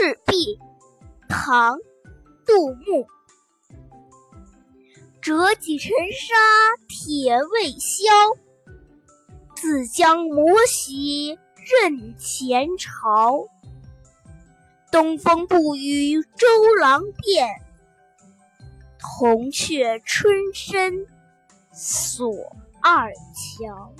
赤壁唐杜牧折戟沉沙铁未销自将磨洗认前朝。东风不与周郎便铜雀春深锁二乔